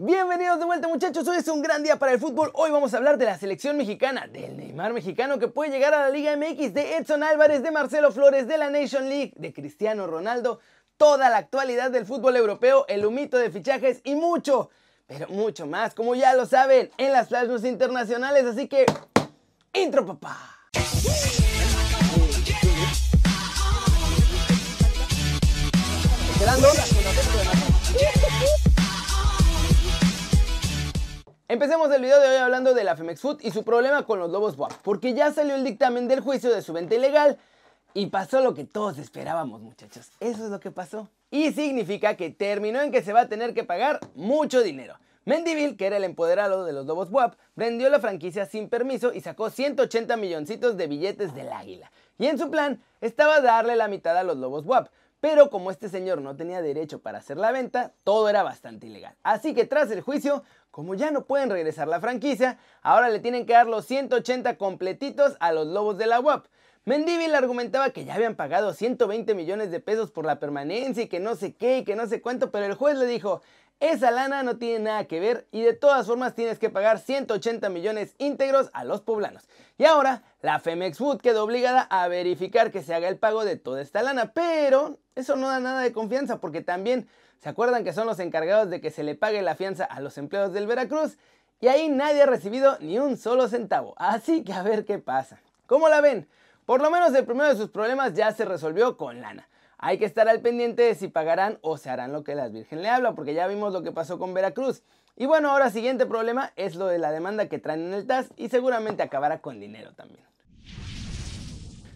Bienvenidos de vuelta muchachos, hoy es un gran día para el fútbol. Hoy vamos a hablar de la selección mexicana, del Neymar mexicano que puede llegar a la Liga MX, de Edson Álvarez, de Marcelo Flores, de la Nation League, de Cristiano Ronaldo, toda la actualidad del fútbol europeo, el humito de fichajes y mucho, pero mucho más, como ya lo saben, en las flash internacionales. Así que, intro papá. Empecemos el video de hoy hablando de la Femex Food y su problema con los Lobos WAP, porque ya salió el dictamen del juicio de su venta ilegal y pasó lo que todos esperábamos muchachos, eso es lo que pasó. Y significa que terminó en que se va a tener que pagar mucho dinero. Mendivil, que era el empoderado de los Lobos WAP, vendió la franquicia sin permiso y sacó 180 milloncitos de billetes del águila. Y en su plan estaba darle la mitad a los Lobos WAP, pero como este señor no tenía derecho para hacer la venta, todo era bastante ilegal. Así que tras el juicio, como ya no pueden regresar la franquicia, ahora le tienen que dar los 180 completitos a los Lobos de la UAP. Mendivil argumentaba que ya habían pagado 120 millones de pesos por la permanencia y que no sé qué y que no sé cuánto, pero el juez le dijo, esa lana no tiene nada que ver y de todas formas tienes que pagar 180 millones íntegros a los poblanos. Y ahora la Femex Food quedó obligada a verificar que se haga el pago de toda esta lana, pero eso no da nada de confianza porque también se acuerdan que son los encargados de que se le pague la fianza a los empleados del Veracruz y ahí nadie ha recibido ni un solo centavo. Así que a ver qué pasa. ¿Cómo la ven? Por lo menos el primero de sus problemas ya se resolvió con lana. Hay que estar al pendiente de si pagarán o se harán lo que las Virgen le habla, porque ya vimos lo que pasó con Veracruz. Y bueno, ahora siguiente problema es lo de la demanda que traen en el TAS y seguramente acabará con dinero también.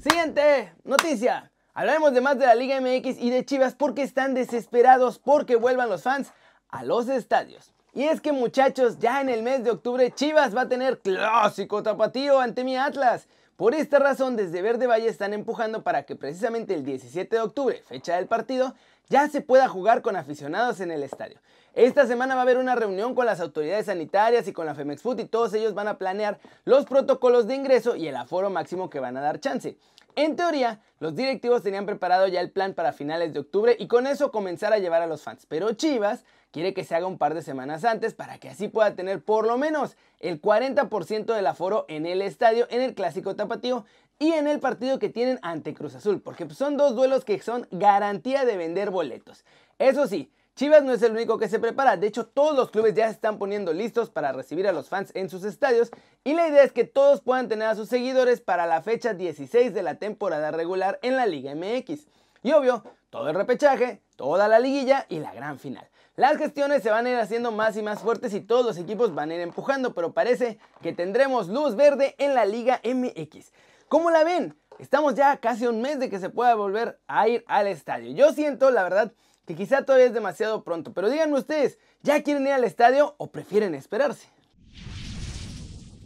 Siguiente noticia. Hablaremos de más de la Liga MX y de Chivas porque están desesperados porque vuelvan los fans a los estadios. Y es que muchachos, ya en el mes de octubre Chivas va a tener clásico tapatío ante mi Atlas. Por esta razón, desde Verde Valle están empujando para que precisamente el 17 de octubre, fecha del partido, ya se pueda jugar con aficionados en el estadio. Esta semana va a haber una reunión con las autoridades sanitarias y con la Femex Food y todos ellos van a planear los protocolos de ingreso y el aforo máximo que van a dar chance. En teoría, los directivos tenían preparado ya el plan para finales de octubre y con eso comenzar a llevar a los fans. Pero Chivas quiere que se haga un par de semanas antes para que así pueda tener por lo menos el 40% del aforo en el estadio, en el clásico tapatío y en el partido que tienen ante Cruz Azul, porque son dos duelos que son garantía de vender boletos. Eso sí, Chivas no es el único que se prepara, de hecho todos los clubes ya se están poniendo listos para recibir a los fans en sus estadios y la idea es que todos puedan tener a sus seguidores para la fecha 16 de la temporada regular en la Liga MX. Y obvio, todo el repechaje, toda la liguilla y la gran final. Las gestiones se van a ir haciendo más y más fuertes y todos los equipos van a ir empujando, pero parece que tendremos luz verde en la Liga MX. ¿Cómo la ven? Estamos ya casi un mes de que se pueda volver a ir al estadio. Yo siento, la verdad, que quizá todavía es demasiado pronto, pero díganme ustedes, ¿ya quieren ir al estadio o prefieren esperarse?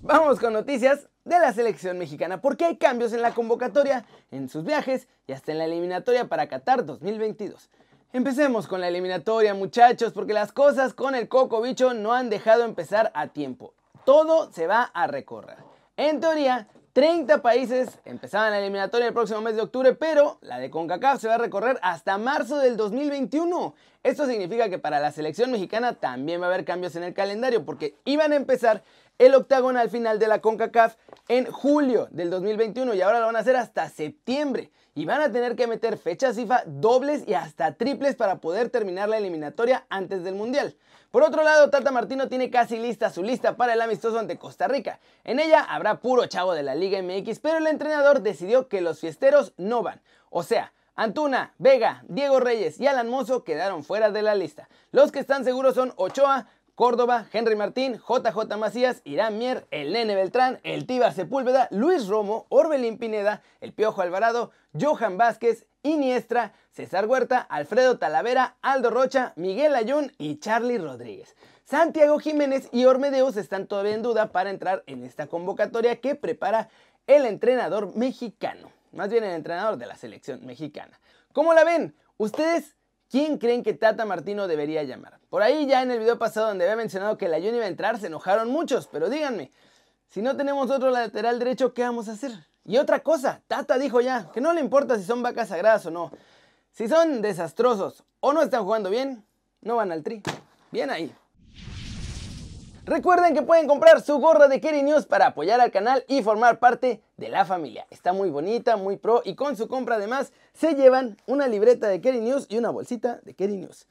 Vamos con noticias de la selección mexicana, porque hay cambios en la convocatoria, en sus viajes y hasta en la eliminatoria para Qatar 2022. Empecemos con la eliminatoria, muchachos, porque las cosas con el Coco Bicho no han dejado empezar a tiempo. Todo se va a recorrer. En teoría, 30 países empezaban la eliminatoria el próximo mes de octubre, pero la de CONCACAF se va a recorrer hasta marzo del 2021. Esto significa que para la selección mexicana también va a haber cambios en el calendario, porque iban a empezar el octagonal final de la CONCACAF en julio del 2021 y ahora lo van a hacer hasta septiembre. Y van a tener que meter fechas FIFA dobles y hasta triples para poder terminar la eliminatoria antes del Mundial. Por otro lado, Tata Martino tiene casi lista su lista para el amistoso ante Costa Rica. En ella habrá puro chavo de la Liga MX, pero el entrenador decidió que los fiesteros no van. O sea, Antuna, Vega, Diego Reyes y Alan Mozo quedaron fuera de la lista. Los que están seguros son Ochoa, Córdoba, Henry Martín, JJ Macías, Irán Mier, el Nene Beltrán, el Tíbar Sepúlveda, Luis Romo, Orbelín Pineda, el Piojo Alvarado, Johan Vázquez, Iniestra, César Huerta, Alfredo Talavera, Aldo Rocha, Miguel Ayun y Charlie Rodríguez. Santiago Jiménez y Ormedeus están todavía en duda para entrar en esta convocatoria que prepara el entrenador mexicano, más bien el entrenador de la selección mexicana. ¿Cómo la ven? ¿Ustedes quién creen que Tata Martino debería llamar? Por ahí ya en el video pasado donde había mencionado que el Ayun iba a entrar se enojaron muchos, pero díganme, si no tenemos otro lateral derecho, ¿qué vamos a hacer? Y otra cosa, Tata dijo ya que no le importa si son vacas sagradas o no. Si son desastrosos o no están jugando bien, no van al tri. Bien ahí. Recuerden que pueden comprar su gorra de Kerry News para apoyar al canal y formar parte de la familia. Está muy bonita, muy pro y con su compra además se llevan una libreta de Kerry News y una bolsita de Kerry News.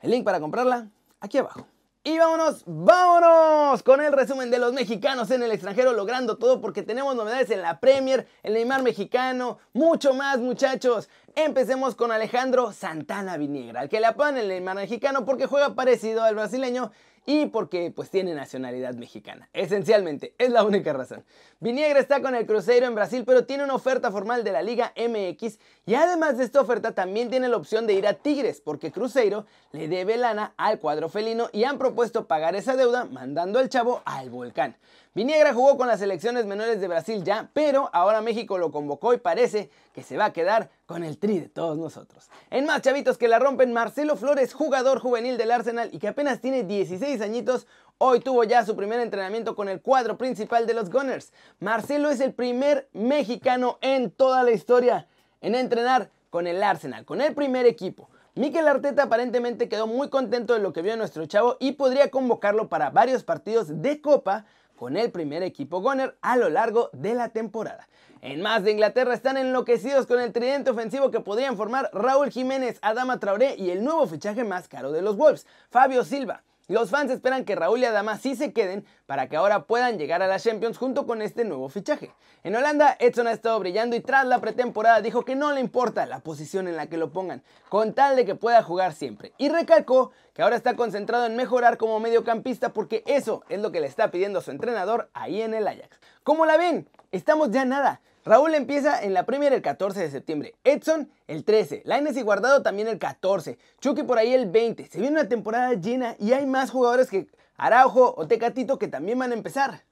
El link para comprarla aquí abajo. Y vámonos, vámonos con el resumen de los mexicanos en el extranjero logrando todo porque tenemos novedades en la Premier, el Neymar mexicano, mucho más muchachos. Empecemos con Alejandro Santana Viniegra, al que le apodan el Neymar mexicano porque juega parecido al brasileño y porque pues tiene nacionalidad mexicana. Esencialmente, es la única razón. Viniegra está con el Cruzeiro en Brasil, pero tiene una oferta formal de la Liga MX y además de esta oferta también tiene la opción de ir a Tigres, porque Cruzeiro le debe lana al cuadro felino y han propuesto pagar esa deuda mandando al chavo al volcán. Viniegra jugó con las selecciones menores de Brasil ya, pero ahora México lo convocó y parece que se va a quedar con el tri de todos nosotros. En más chavitos que la rompen, Marcelo Flores, jugador juvenil del Arsenal y que apenas tiene 16 añitos, hoy tuvo ya su primer entrenamiento con el cuadro principal de los Gunners. Marcelo es el primer mexicano en toda la historia en entrenar con el Arsenal, con el primer equipo. Mikel Arteta aparentemente quedó muy contento de lo que vio nuestro chavo y podría convocarlo para varios partidos de Copa con el primer equipo Goner a lo largo de la temporada. En más de Inglaterra están enloquecidos con el tridente ofensivo que podrían formar Raúl Jiménez, Adama Traoré y el nuevo fichaje más caro de los Wolves, Fabio Silva. Los fans esperan que Raúl y Adama sí se queden para que ahora puedan llegar a la Champions junto con este nuevo fichaje. En Holanda, Edson ha estado brillando y tras la pretemporada dijo que no le importa la posición en la que lo pongan, con tal de que pueda jugar siempre. Y recalcó que ahora está concentrado en mejorar como mediocampista porque eso es lo que le está pidiendo su entrenador ahí en el Ajax. ¿Cómo la ven? Estamos ya nada. Raúl empieza en la Premier el 14 de septiembre, Edson el 13, Laines y Guardado también el 14, Chucky por ahí el 20. Se viene una temporada llena y hay más jugadores que Araujo o Tecatito que también van a empezar.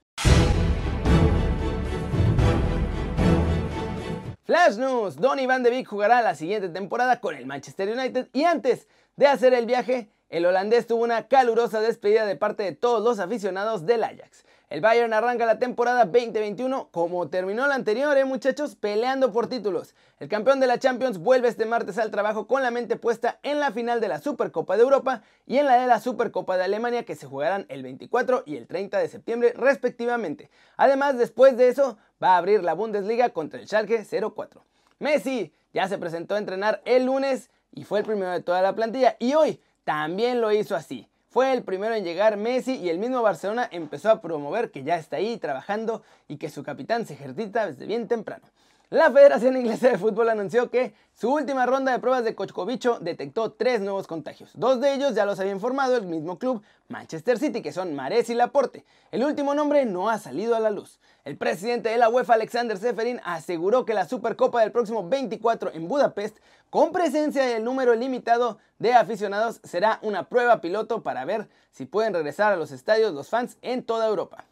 Flash News, Donny Van de Beek jugará la siguiente temporada con el Manchester United y antes de hacer el viaje, el holandés tuvo una calurosa despedida de parte de todos los aficionados del Ajax. El Bayern arranca la temporada 2021 como terminó la anterior, ¿eh, muchachos, peleando por títulos. El campeón de la Champions vuelve este martes al trabajo con la mente puesta en la final de la Supercopa de Europa y en la de la Supercopa de Alemania que se jugarán el 24 y el 30 de septiembre respectivamente. Además, después de eso, va a abrir la Bundesliga contra el Schalke 04. Messi ya se presentó a entrenar el lunes y fue el primero de toda la plantilla y hoy también lo hizo así. Fue el primero en llegar Messi y el mismo Barcelona empezó a promover que ya está ahí trabajando y que su capitán se ejercita desde bien temprano. La Federación Inglesa de Fútbol anunció que su última ronda de pruebas de Kochkovicho detectó tres nuevos contagios. Dos de ellos ya los había informado el mismo club, Manchester City, que son Mares y Laporte. El último nombre no ha salido a la luz. El presidente de la UEFA, Alexander Seferin, aseguró que la Supercopa del próximo 24 en Budapest, con presencia del número limitado de aficionados, será una prueba piloto para ver si pueden regresar a los estadios los fans en toda Europa.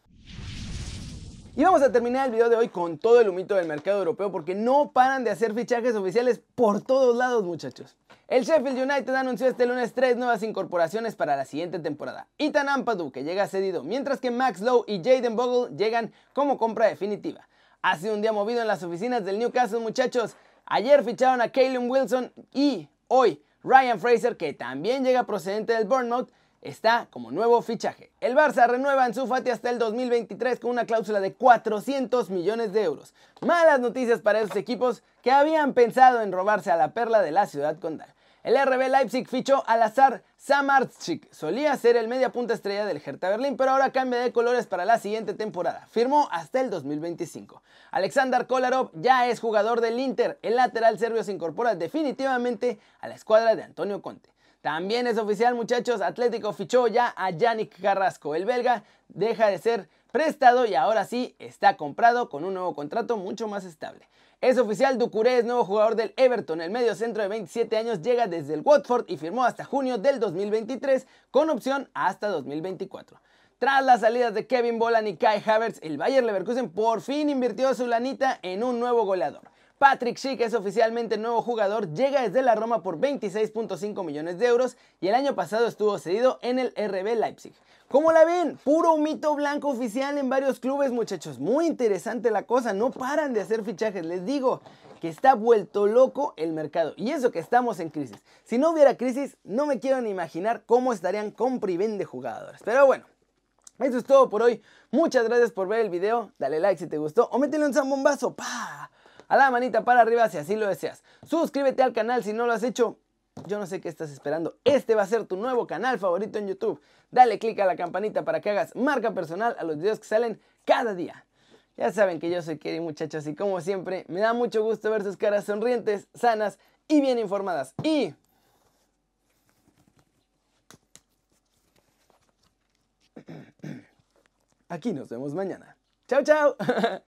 Y vamos a terminar el video de hoy con todo el humito del mercado europeo porque no paran de hacer fichajes oficiales por todos lados muchachos. El Sheffield United anunció este lunes tres nuevas incorporaciones para la siguiente temporada. Ethan Ampadu, que llega cedido, mientras que Max Lowe y Jaden Bogle llegan como compra definitiva. Ha sido un día movido en las oficinas del Newcastle muchachos. Ayer ficharon a Kalen Wilson y hoy Ryan Fraser, que también llega procedente del Bournemouth, está como nuevo fichaje. El Barça renueva en su Fati hasta el 2023 con una cláusula de 400 millones de euros. Malas noticias para esos equipos que habían pensado en robarse a la perla de la ciudad condal. El RB Leipzig fichó al azar Samarczyk. Solía ser el media punta estrella del Hertha Berlín, pero ahora cambia de colores para la siguiente temporada. Firmó hasta el 2025. Alexander Kolarov ya es jugador del Inter. El lateral serbio se incorpora definitivamente a la escuadra de Antonio Conte. También es oficial, muchachos, Atlético fichó ya a Yannick Carrasco. El belga deja de ser prestado y ahora sí está comprado con un nuevo contrato mucho más estable. Es oficial, Ducuré es nuevo jugador del Everton. El medio centro de 27 años llega desde el Watford y firmó hasta junio del 2023 con opción hasta 2024. Tras las salidas de Kevin Bolan y Kai Havertz, el Bayer Leverkusen por fin invirtió su lanita en un nuevo goleador. Patrick Schick es oficialmente nuevo jugador, llega desde la Roma por 26.5 millones de euros y el año pasado estuvo cedido en el RB Leipzig. ¿Cómo la ven? Puro mito blanco oficial en varios clubes, muchachos. Muy interesante la cosa, no paran de hacer fichajes, les digo que está vuelto loco el mercado. Y eso que estamos en crisis. Si no hubiera crisis, no me quiero ni imaginar cómo estarían compra y vende jugadores. Pero bueno, Eso es todo por hoy. Muchas gracias por ver el video. Dale like si te gustó o métele un zambombazo. ¡Pa! A la manita para arriba si así lo deseas. Suscríbete al canal si no lo has hecho. Yo no sé qué estás esperando. Este va a ser tu nuevo canal favorito en YouTube. Dale click a la campanita para que hagas marca personal a los videos que salen cada día. Ya saben que yo soy Kerry muchachos y como siempre me da mucho gusto ver sus caras sonrientes, sanas y bien informadas. Y... Aquí nos vemos mañana. Chao, chao.